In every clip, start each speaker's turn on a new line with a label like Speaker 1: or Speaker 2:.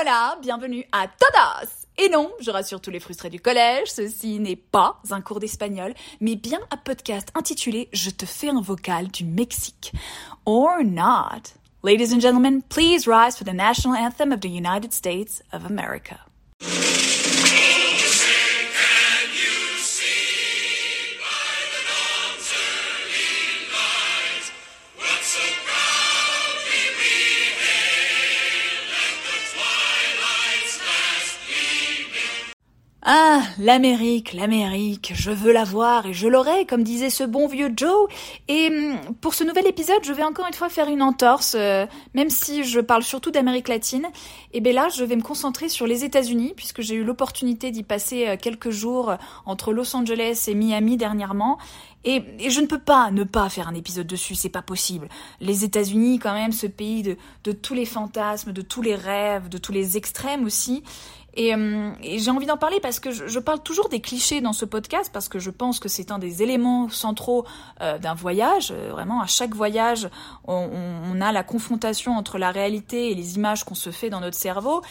Speaker 1: Hola bienvenue à todos Et non, je rassure tous les frustrés du collège, ceci n'est pas un cours d'espagnol, mais bien un podcast intitulé Je te fais un vocal du Mexique. Or not. Ladies and gentlemen, please rise for the national anthem of the United States of America. Ah, l'Amérique, l'Amérique, je veux la voir et je l'aurai, comme disait ce bon vieux Joe. Et hum, pour ce nouvel épisode, je vais encore une fois faire une entorse, euh, même si je parle surtout d'Amérique latine. Et bien là, je vais me concentrer sur les États-Unis, puisque j'ai eu l'opportunité d'y passer euh, quelques jours euh, entre Los Angeles et Miami dernièrement. Et, je ne peux pas ne pas faire un épisode dessus, c'est pas possible. Les États-Unis, quand même, ce pays de, de tous les fantasmes, de tous les rêves, de tous les extrêmes aussi. Euh, et, j'ai envie d'en parler parce que je, parle toujours des clichés dans ce podcast parce que je pense que c'est un des éléments centraux euh, d'un voyage. Euh, vraiment, à chaque voyage, on, a la confrontation entre la réalité et les images qu'on se fait dans notre cerveau.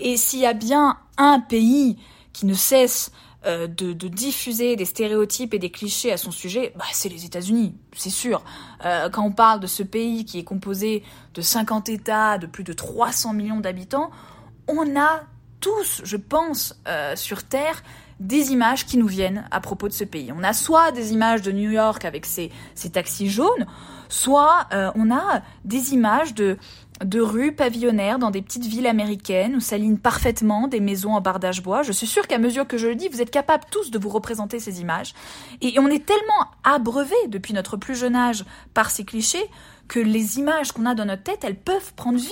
Speaker 1: Et s'il y a bien un pays qui ne cesse de, diffuser des stéréotypes et des clichés à son sujet, bah, c'est les États-Unis, c'est sûr. quand on parle de ce pays qui est composé de 50 États, de plus de 300 millions d'habitants, on a tous, je pense, euh, sur Terre, des images qui nous viennent à propos de ce pays. On a soit des images de New York avec ses, taxis jaunes, soit euh, on a des images de, de rues pavillonnaires dans des petites villes américaines où s'alignent parfaitement des maisons en bardage bois. Je suis sûre qu'à mesure que je le dis, vous êtes capables tous de vous représenter ces images. Et on est tellement abreuvés depuis notre plus jeune âge par ces clichés que les images qu'on a dans notre tête, elles peuvent prendre vie.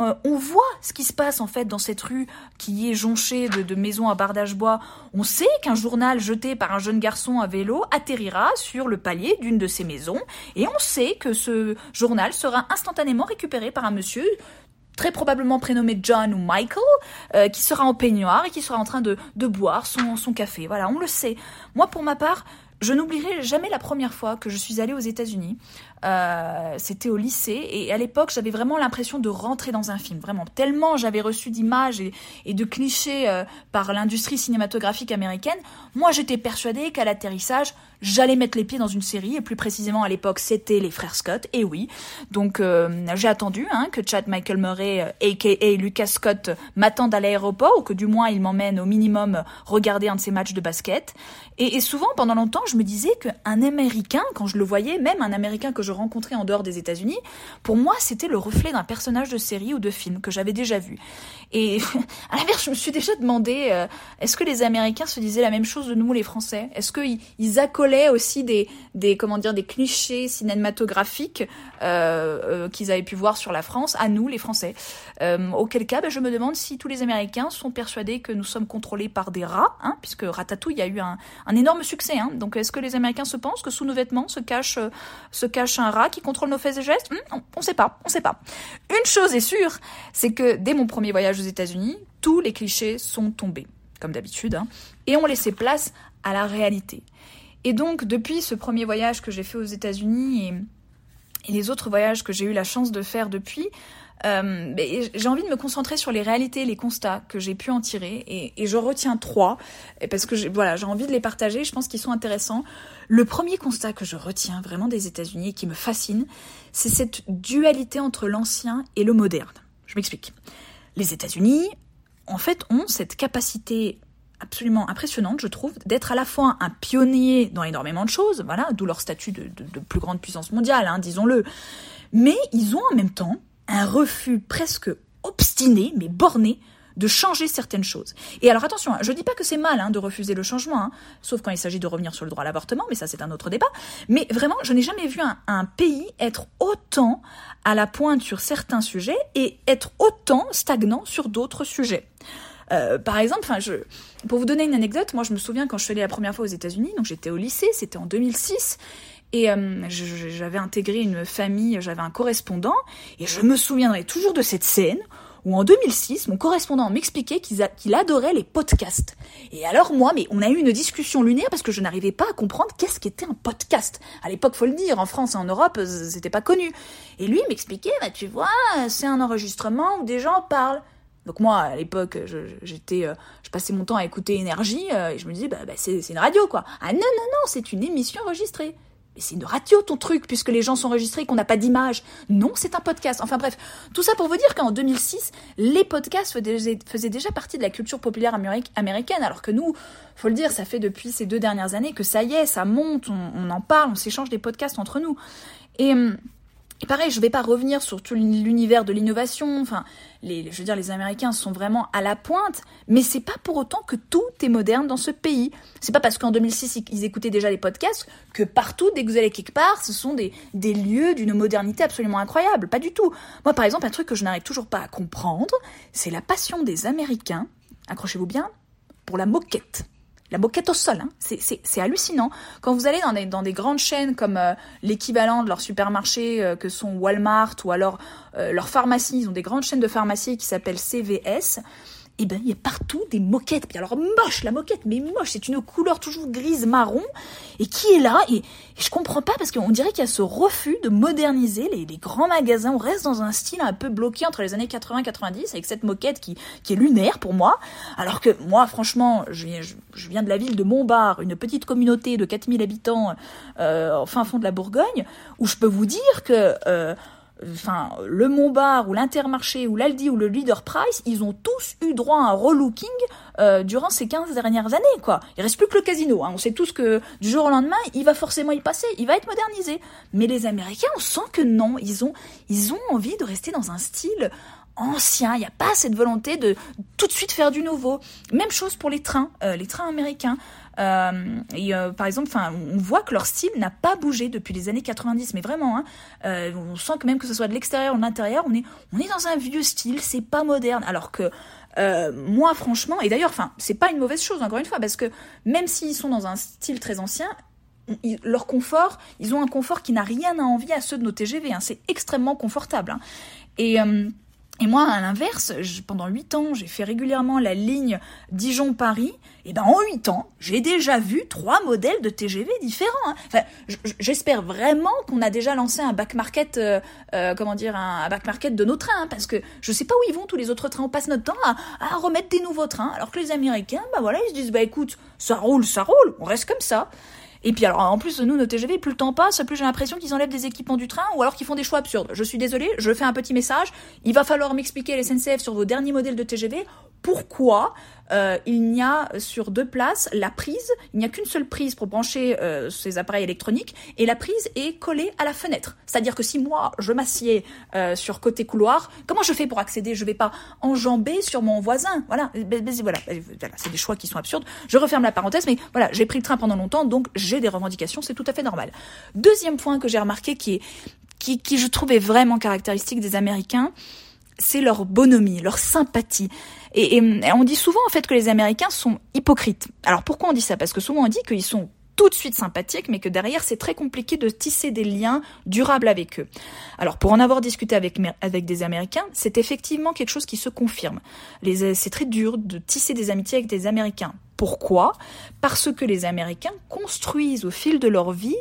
Speaker 1: Euh, on voit ce qui se passe en fait dans cette rue qui est jonchée de, maisons à bardage bois. On sait qu'un journal jeté par un jeune garçon à vélo atterrira sur le palier d'une de ces maisons et on sait que ce journal sera instantanément récupéré par un monsieur très probablement prénommé John ou Michael, euh, qui sera en peignoir et qui sera en train de, boire son, son café. Voilà, on le sait. Moi, pour ma part, je n'oublierai jamais la première fois que je suis allée aux États-Unis. Euh, c'était au lycée et à l'époque j'avais vraiment l'impression de rentrer dans un film, vraiment tellement j'avais reçu d'images et, de clichés euh, par l'industrie cinématographique américaine. Moi j'étais persuadée qu'à l'atterrissage j'allais mettre les pieds dans une série et plus précisément à l'époque c'était les frères Scott et oui donc euh, j'ai attendu hein, que Chad Michael Murray aka Lucas Scott m'attende à l'aéroport ou que du moins il m'emmène au minimum regarder un de ses matchs de basket et, et souvent pendant longtemps je me disais qu'un Américain quand je le voyais même un Américain que je rencontrais en dehors des États-Unis, pour moi, c'était le reflet d'un personnage de série ou de film que j'avais déjà vu. Et à l'inverse, je me suis déjà demandé, euh, est-ce que les Américains se disaient la même chose de nous, les Français? Est-ce qu'ils ils accolaient aussi des, des, comment dire, des clichés cinématographiques euh, euh, qu'ils avaient pu voir sur la France à nous, les Français? Auquel cas, ben, je me demande si tous les Américains sont persuadés que nous sommes contrôlés par des rats, hein, puisque Ratatouille a eu un, un énorme succès. Hein. Donc, est-ce que les Américains se pensent que sous nos vêtements se cache, cache un rat qui contrôle nos faits et gestes hmm, On sait pas, on sait pas. Une chose est sûre, c'est que dès mon premier voyage aux États-Unis, tous les clichés sont tombés, comme d'habitude, hein, et ont laissé place à la réalité. Et donc, depuis ce premier voyage que j'ai fait aux États-Unis les autres voyages que j'ai eu la chance de faire depuis, euh, j'ai envie de me concentrer sur les réalités, les constats que j'ai pu en tirer, et, je retiens trois parce que voilà, j'ai envie de les partager. Je pense qu'ils sont intéressants. Le premier constat que je retiens vraiment des États-Unis et qui me fascine, c'est cette dualité entre l'ancien et le moderne. Je m'explique. Les États-Unis, en fait, ont cette capacité absolument impressionnante, je trouve, d'être à la fois un pionnier dans énormément de choses, voilà, d'où leur statut de, plus grande puissance mondiale, hein, disons-le, mais ils ont en même temps un refus presque obstiné, mais borné, de changer certaines choses. Et alors attention, hein, je dis pas que c'est mal hein, de refuser le changement, hein, sauf quand il s'agit de revenir sur le droit à l'avortement, mais ça c'est un autre débat. Mais vraiment, je n'ai jamais vu un, pays être autant à la pointe sur certains sujets et être autant stagnant sur d'autres sujets. Euh, par exemple, je, pour vous donner une anecdote, moi je me souviens quand je suis allée la première fois aux États-Unis, donc j'étais au lycée, c'était en 2006, et euh, j'avais intégré une famille, j'avais un correspondant, et je me souviendrai toujours de cette scène où en 2006, mon correspondant m'expliquait qu'il adorait les podcasts. Et alors moi, mais on a eu une discussion lunaire parce que je n'arrivais pas à comprendre qu'est-ce qu'était un podcast. À l'époque, faut le dire, en France et en Europe, c'était pas connu. Et lui m'expliquait, bah tu vois, c'est un enregistrement où des gens parlent. Donc moi, à l'époque, j'étais, je, passais mon temps à écouter Énergie et je me disais, bah, bah c'est une radio quoi. Ah non non non, c'est une émission enregistrée c'est une radio ton truc, puisque les gens sont enregistrés qu'on n'a pas d'image. Non, c'est un podcast. Enfin bref, tout ça pour vous dire qu'en 2006, les podcasts faisaient déjà partie de la culture populaire américaine, alors que nous, faut le dire, ça fait depuis ces deux dernières années que ça y est, ça monte, on, on en parle, on s'échange des podcasts entre nous. Et hum, et pareil, je vais pas revenir sur tout l'univers de l'innovation. Enfin, les, je veux dire, les Américains sont vraiment à la pointe, mais c'est pas pour autant que tout est moderne dans ce pays. C'est pas parce qu'en 2006 ils écoutaient déjà les podcasts que partout, dès que vous allez quelque part, ce sont des, des lieux d'une modernité absolument incroyable. Pas du tout. Moi, par exemple, un truc que je n'arrive toujours pas à comprendre, c'est la passion des Américains. Accrochez-vous bien pour la moquette la moquette au sol. Hein. C'est hallucinant. Quand vous allez dans des, grandes chaînes comme euh, l'équivalent de leurs supermarchés euh, que sont Walmart ou alors euh, leurs pharmacies, ils ont des grandes chaînes de pharmacies qui s'appellent CVS et eh ben il y a partout des moquettes. Alors moche la moquette, mais moche, c'est une couleur toujours grise marron et qui est là? Et, je comprends pas parce qu'on dirait qu'il y a ce refus de moderniser les, grands magasins. On reste dans un style un peu bloqué entre les années 80 90 avec cette moquette qui, est lunaire pour moi. Alors que moi franchement, je, viens de la ville de Montbard, une petite communauté de 4000 habitants euh, au fin fond de la Bourgogne, où je peux vous dire que euh, enfin, le Montbar ou l'Intermarché ou l'Aldi ou le Leader Price, ils ont tous eu droit à un relooking euh, durant ces 15 dernières années, quoi. Il reste plus que le casino. Hein. On sait tous que du jour au lendemain, il va forcément y passer, il va être modernisé. Mais les Américains, on sent que non, ils ont, ils ont envie de rester dans un style ancien. Il n'y a pas cette volonté de tout de suite faire du nouveau. Même chose pour les trains, euh, les trains américains. Euh, et, euh, par exemple, on voit que leur style n'a pas bougé depuis les années 90, mais vraiment, hein, euh, on sent que même que ce soit de l'extérieur ou de l'intérieur, on est, dans un vieux style, c'est pas moderne. Alors que moi, franchement, et d'ailleurs, c'est pas une mauvaise chose, encore une fois, parce que même s'ils sont dans un style très ancien, leur confort, ils ont un confort qui n'a rien à envier à ceux de nos TGV. Hein, c'est extrêmement confortable. Hein. Et et moi, à l'inverse, pendant 8 ans, j'ai fait régulièrement la ligne Dijon-Paris. Et ben, en 8 ans, j'ai déjà vu trois modèles de TGV différents. Hein. Enfin, j'espère vraiment qu'on a déjà lancé un back market, euh, euh, comment dire, un, back market de nos trains, hein, parce que je sais pas où ils vont tous les autres trains. On passe notre temps à, à, remettre des nouveaux trains, alors que les Américains, bah voilà, ils se disent, bah écoute, ça roule, ça roule, on reste comme ça. Et puis alors en plus nous nos TGV plus le temps passe plus j'ai l'impression qu'ils enlèvent des équipements du train ou alors qu'ils font des choix absurdes. Je suis désolée, je fais un petit message, il va falloir m'expliquer les SNCF sur vos derniers modèles de TGV pourquoi euh, il n'y a sur deux places la prise, il n'y a qu'une seule prise pour brancher euh, ces appareils électroniques et la prise est collée à la fenêtre. C'est-à-dire que si moi je m'assieds euh, sur côté couloir, comment je fais pour accéder? Je vais pas enjamber sur mon voisin. Voilà, voilà, voilà c'est des choix qui sont absurdes. Je referme la parenthèse, mais voilà, j'ai pris le train pendant longtemps, donc j'ai des revendications, c'est tout à fait normal. Deuxième point que j'ai remarqué qui est qui, qui je trouvais vraiment caractéristique des Américains, c'est leur bonhomie, leur sympathie. Et, on dit souvent en fait que les Américains sont hypocrites. Alors pourquoi on dit ça? Parce que souvent on dit qu'ils sont tout de suite sympathiques, mais que derrière c'est très compliqué de tisser des liens durables avec eux. Alors pour en avoir discuté avec, avec des Américains, c'est effectivement quelque chose qui se confirme. C'est très dur de tisser des amitiés avec des Américains. Pourquoi? Parce que les Américains construisent au fil de leur vie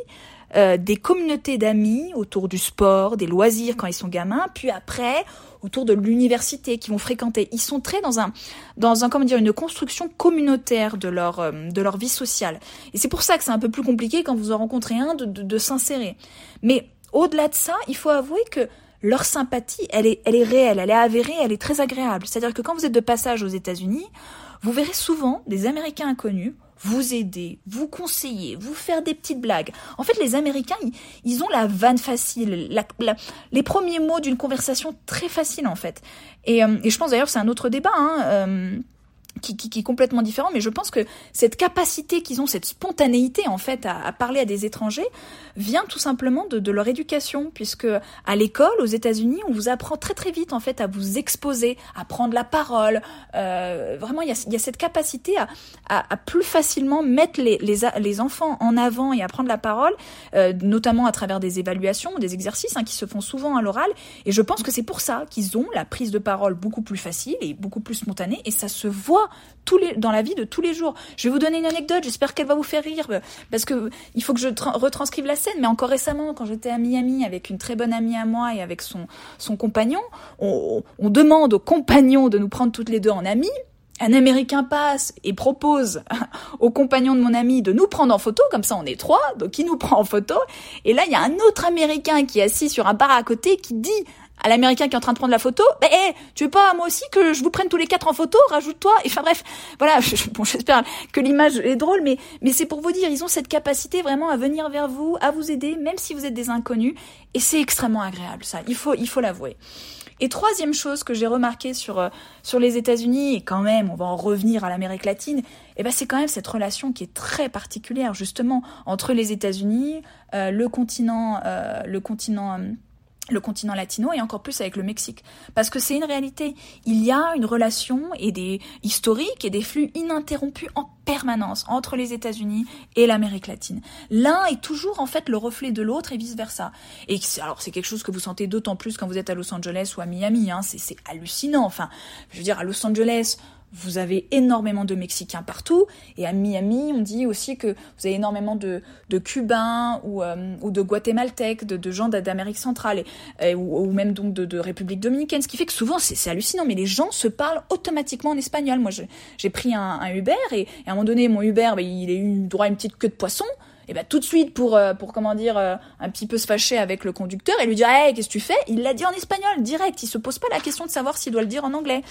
Speaker 1: euh, des communautés d'amis autour du sport, des loisirs quand ils sont gamins, puis après autour de l'université qui vont fréquenter. Ils sont très dans un, dans un, comment dire, une construction communautaire de leur, euh, de leur vie sociale. Et c'est pour ça que c'est un peu plus compliqué quand vous en rencontrez un de, de, de s'insérer. Mais au-delà de ça, il faut avouer que leur sympathie, elle est, elle est réelle, elle est avérée, elle est très agréable. C'est-à-dire que quand vous êtes de passage aux États-Unis, vous verrez souvent des Américains inconnus vous aider, vous conseiller, vous faire des petites blagues. En fait, les Américains, ils, ont la vanne facile, les premiers mots d'une conversation très facile en fait. Et, euh, je pense d'ailleurs c'est un autre débat. Hein, euh, qui, qui, est complètement différent, mais je pense que cette capacité qu'ils ont, cette spontanéité en fait à, parler à des étrangers, vient tout simplement de, de leur éducation, puisque à l'école, aux États-Unis, on vous apprend très très vite en fait à vous exposer, à prendre la parole. Euh, vraiment, il y, a, y, a, cette capacité à, à, à plus facilement mettre les, les, les, enfants en avant et à prendre la parole, euh, notamment à travers des évaluations, des exercices hein, qui se font souvent à l'oral. Et je pense que c'est pour ça qu'ils ont la prise de parole beaucoup plus facile et beaucoup plus spontanée, et ça se voit les, dans la vie de tous les jours. Je vais vous donner une anecdote, j'espère qu'elle va vous faire rire, parce que il faut que je retranscrive la scène, mais encore récemment, quand j'étais à Miami avec une très bonne amie à moi et avec son, compagnon, on, on demande au compagnon de nous prendre toutes les deux en amis, un Américain passe et propose au compagnon de mon ami de nous prendre en photo, comme ça on est trois, donc il nous prend en photo, et là il y a un autre Américain qui est assis sur un bar à côté qui dit l'américain qui est en train de prendre la photo, mais hey, tu veux pas moi aussi que je vous prenne tous les quatre en photo, rajoute-toi. Enfin bref, voilà, bon, j'espère que l'image est drôle, mais mais c'est pour vous dire, ils ont cette capacité vraiment à venir vers vous, à vous aider, même si vous êtes des inconnus, et c'est extrêmement agréable ça. Il faut il faut l'avouer. Et troisième chose que j'ai remarqué sur euh, sur les États-Unis et quand même, on va en revenir à l'Amérique latine, eh ben c'est quand même cette relation qui est très particulière justement entre les États-Unis, euh, le continent, euh, le continent le continent latino et encore plus avec le Mexique. Parce que c'est une réalité. Il y a une relation et des historiques et des flux ininterrompus en permanence entre les États-Unis et l'Amérique latine. L'un est toujours en fait le reflet de l'autre et vice versa. Et alors c'est quelque chose que vous sentez d'autant plus quand vous êtes à Los Angeles ou à Miami. Hein. C'est hallucinant. Enfin, je veux dire à Los Angeles, vous avez énormément de Mexicains partout. Et à Miami, on dit aussi que vous avez énormément de, de Cubains ou, euh, ou de Guatémaltèques, de, gens d'Amérique centrale et, ou, même donc de, République dominicaine. Ce qui fait que souvent, c'est hallucinant, mais les gens se parlent automatiquement en espagnol. Moi, j'ai pris un, un, Uber et, à un moment donné, mon Uber, ben, il a eu droit à une petite queue de poisson et ben tout de suite pour euh, pour comment dire euh, un petit peu se fâcher avec le conducteur et lui dire hey qu'est-ce que tu fais? Il l'a dit en espagnol direct. Il se pose pas la question de savoir s'il doit le dire en anglais.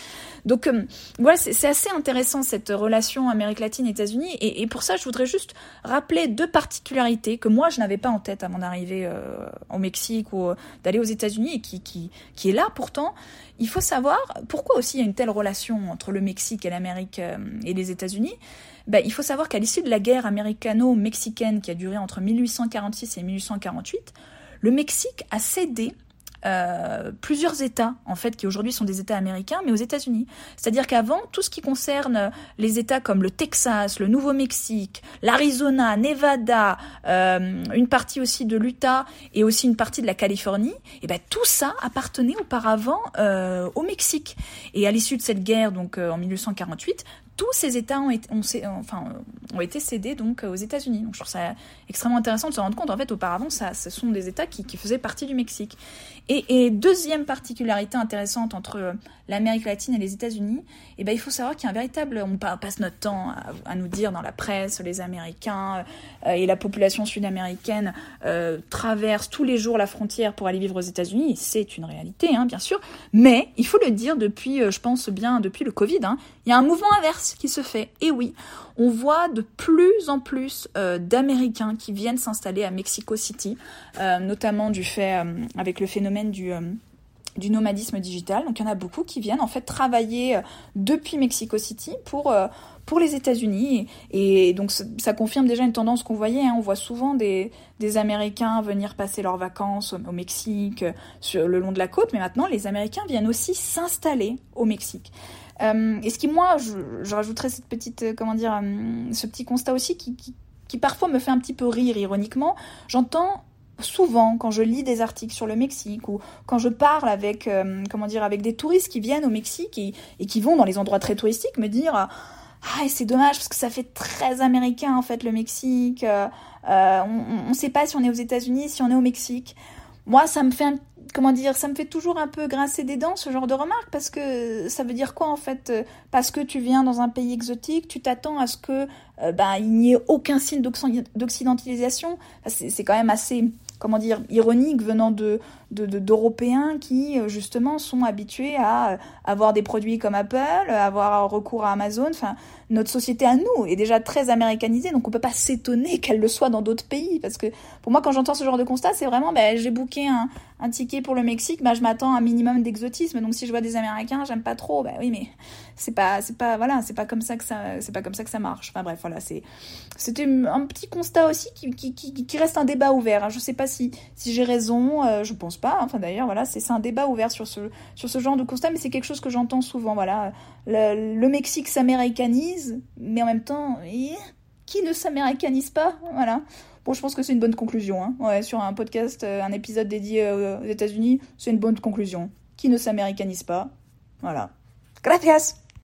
Speaker 1: Donc euh, voilà c'est assez intéressant cette relation Amérique latine États-Unis. Et, et, pour ça je voudrais juste rappeler deux particularités que moi je n'avais pas en tête avant d'arriver au Mexique ou d'aller aux États-Unis et qui qui qui est là. Pourtant il faut savoir pourquoi aussi il y a une telle relation entre le Mexique et l'Amérique et les États-Unis ben, il faut savoir qu'à l'issue de la guerre américano-mexicaine qui a duré entre 1846 et 1848, le Mexique a cédé euh, plusieurs États, en fait, qui aujourd'hui sont des États américains, mais aux États-Unis. C'est-à-dire qu'avant, tout ce qui concerne les États comme le Texas, le Nouveau-Mexique, l'Arizona, Nevada, euh, une partie aussi de l'Utah et aussi une partie de la Californie, et eh ben tout ça appartenait auparavant euh, au Mexique. Et à l'issue de cette guerre, donc en 1848, tous ces États ont été, enfin, ont été cédés donc aux États-Unis. Donc je trouve ça extrêmement intéressant de se rendre compte. En fait, auparavant, ça, ce sont des États qui, faisaient partie du Mexique. Et, deuxième particularité intéressante entre l'Amérique latine et les États-Unis, eh ben, il faut savoir qu'il y a un véritable, on passe notre temps à, nous dire dans la presse, les Américains euh, et la population sud-américaine euh, traversent tous les jours la frontière pour aller vivre aux États-Unis. C'est une réalité, hein, bien sûr. Mais il faut le dire depuis, euh, je pense bien depuis le Covid, hein, il y a un mouvement inverse qui se fait. Et oui, on voit de plus en plus euh, d'Américains qui viennent s'installer à Mexico City, euh, notamment du fait avec le phénomène du nomadisme digital. Donc il y en a beaucoup qui viennent en fait travailler depuis Mexico City pour pour les États-Unis. Et, donc ça, confirme déjà une tendance qu'on voyait. Hein. On voit souvent des, des Américains venir passer leurs vacances au, Mexique, sur le long de la côte, mais maintenant les Américains viennent aussi s'installer au Mexique. Euh, et ce qui, moi, je, rajouterais cette petite, euh, comment dire, euh, ce petit constat aussi qui, qui, parfois me fait un petit peu rire ironiquement. J'entends souvent quand je lis des articles sur le Mexique ou quand je parle avec comment dire avec des touristes qui viennent au Mexique et, qui vont dans les endroits très touristiques me dire ah c'est dommage parce que ça fait très américain en fait le Mexique on ne sait pas si on est aux États-Unis si on est au Mexique moi ça me fait un comment dire, ça me fait toujours un peu grincer des dents ce genre de remarques parce que ça veut dire quoi en fait Parce que tu viens dans un pays exotique, tu t'attends à ce que euh, ben, il n'y ait aucun signe d'occidentalisation. C'est quand même assez comment dire ironique venant de d'Européens qui euh, justement sont habitués à euh, avoir des produits comme Apple, avoir recours à Amazon. Enfin, notre société à nous est déjà très américanisée, donc on peut pas s'étonner qu'elle le soit dans d'autres pays. Parce que pour moi, quand j'entends ce genre de constat, c'est vraiment, ben, j'ai booké un, un, ticket pour le Mexique, ben, je m'attends à un minimum d'exotisme. Donc si je vois des Américains, j'aime pas trop. Ben oui, mais c'est pas, c'est pas, voilà, c'est pas comme ça que ça, c'est pas comme ça que ça marche. Enfin bref, voilà, c'est, c'était un petit constat aussi qui, qui, qui, qui reste un débat ouvert. Hein. Je sais pas si, si j'ai raison, euh, je pense pas. Enfin d'ailleurs, voilà, c'est un débat ouvert sur ce, sur ce genre de constat, mais c'est quelque chose que j'entends souvent. Voilà, le, le Mexique s'américanise, mais en même temps, qui ne s'américanise pas? Voilà. Bon, je pense que c'est une bonne conclusion. Hein. Ouais, sur un podcast, euh, un épisode dédié euh, aux États-Unis, c'est une bonne conclusion. Qui ne s'américanise pas Voilà. Gracias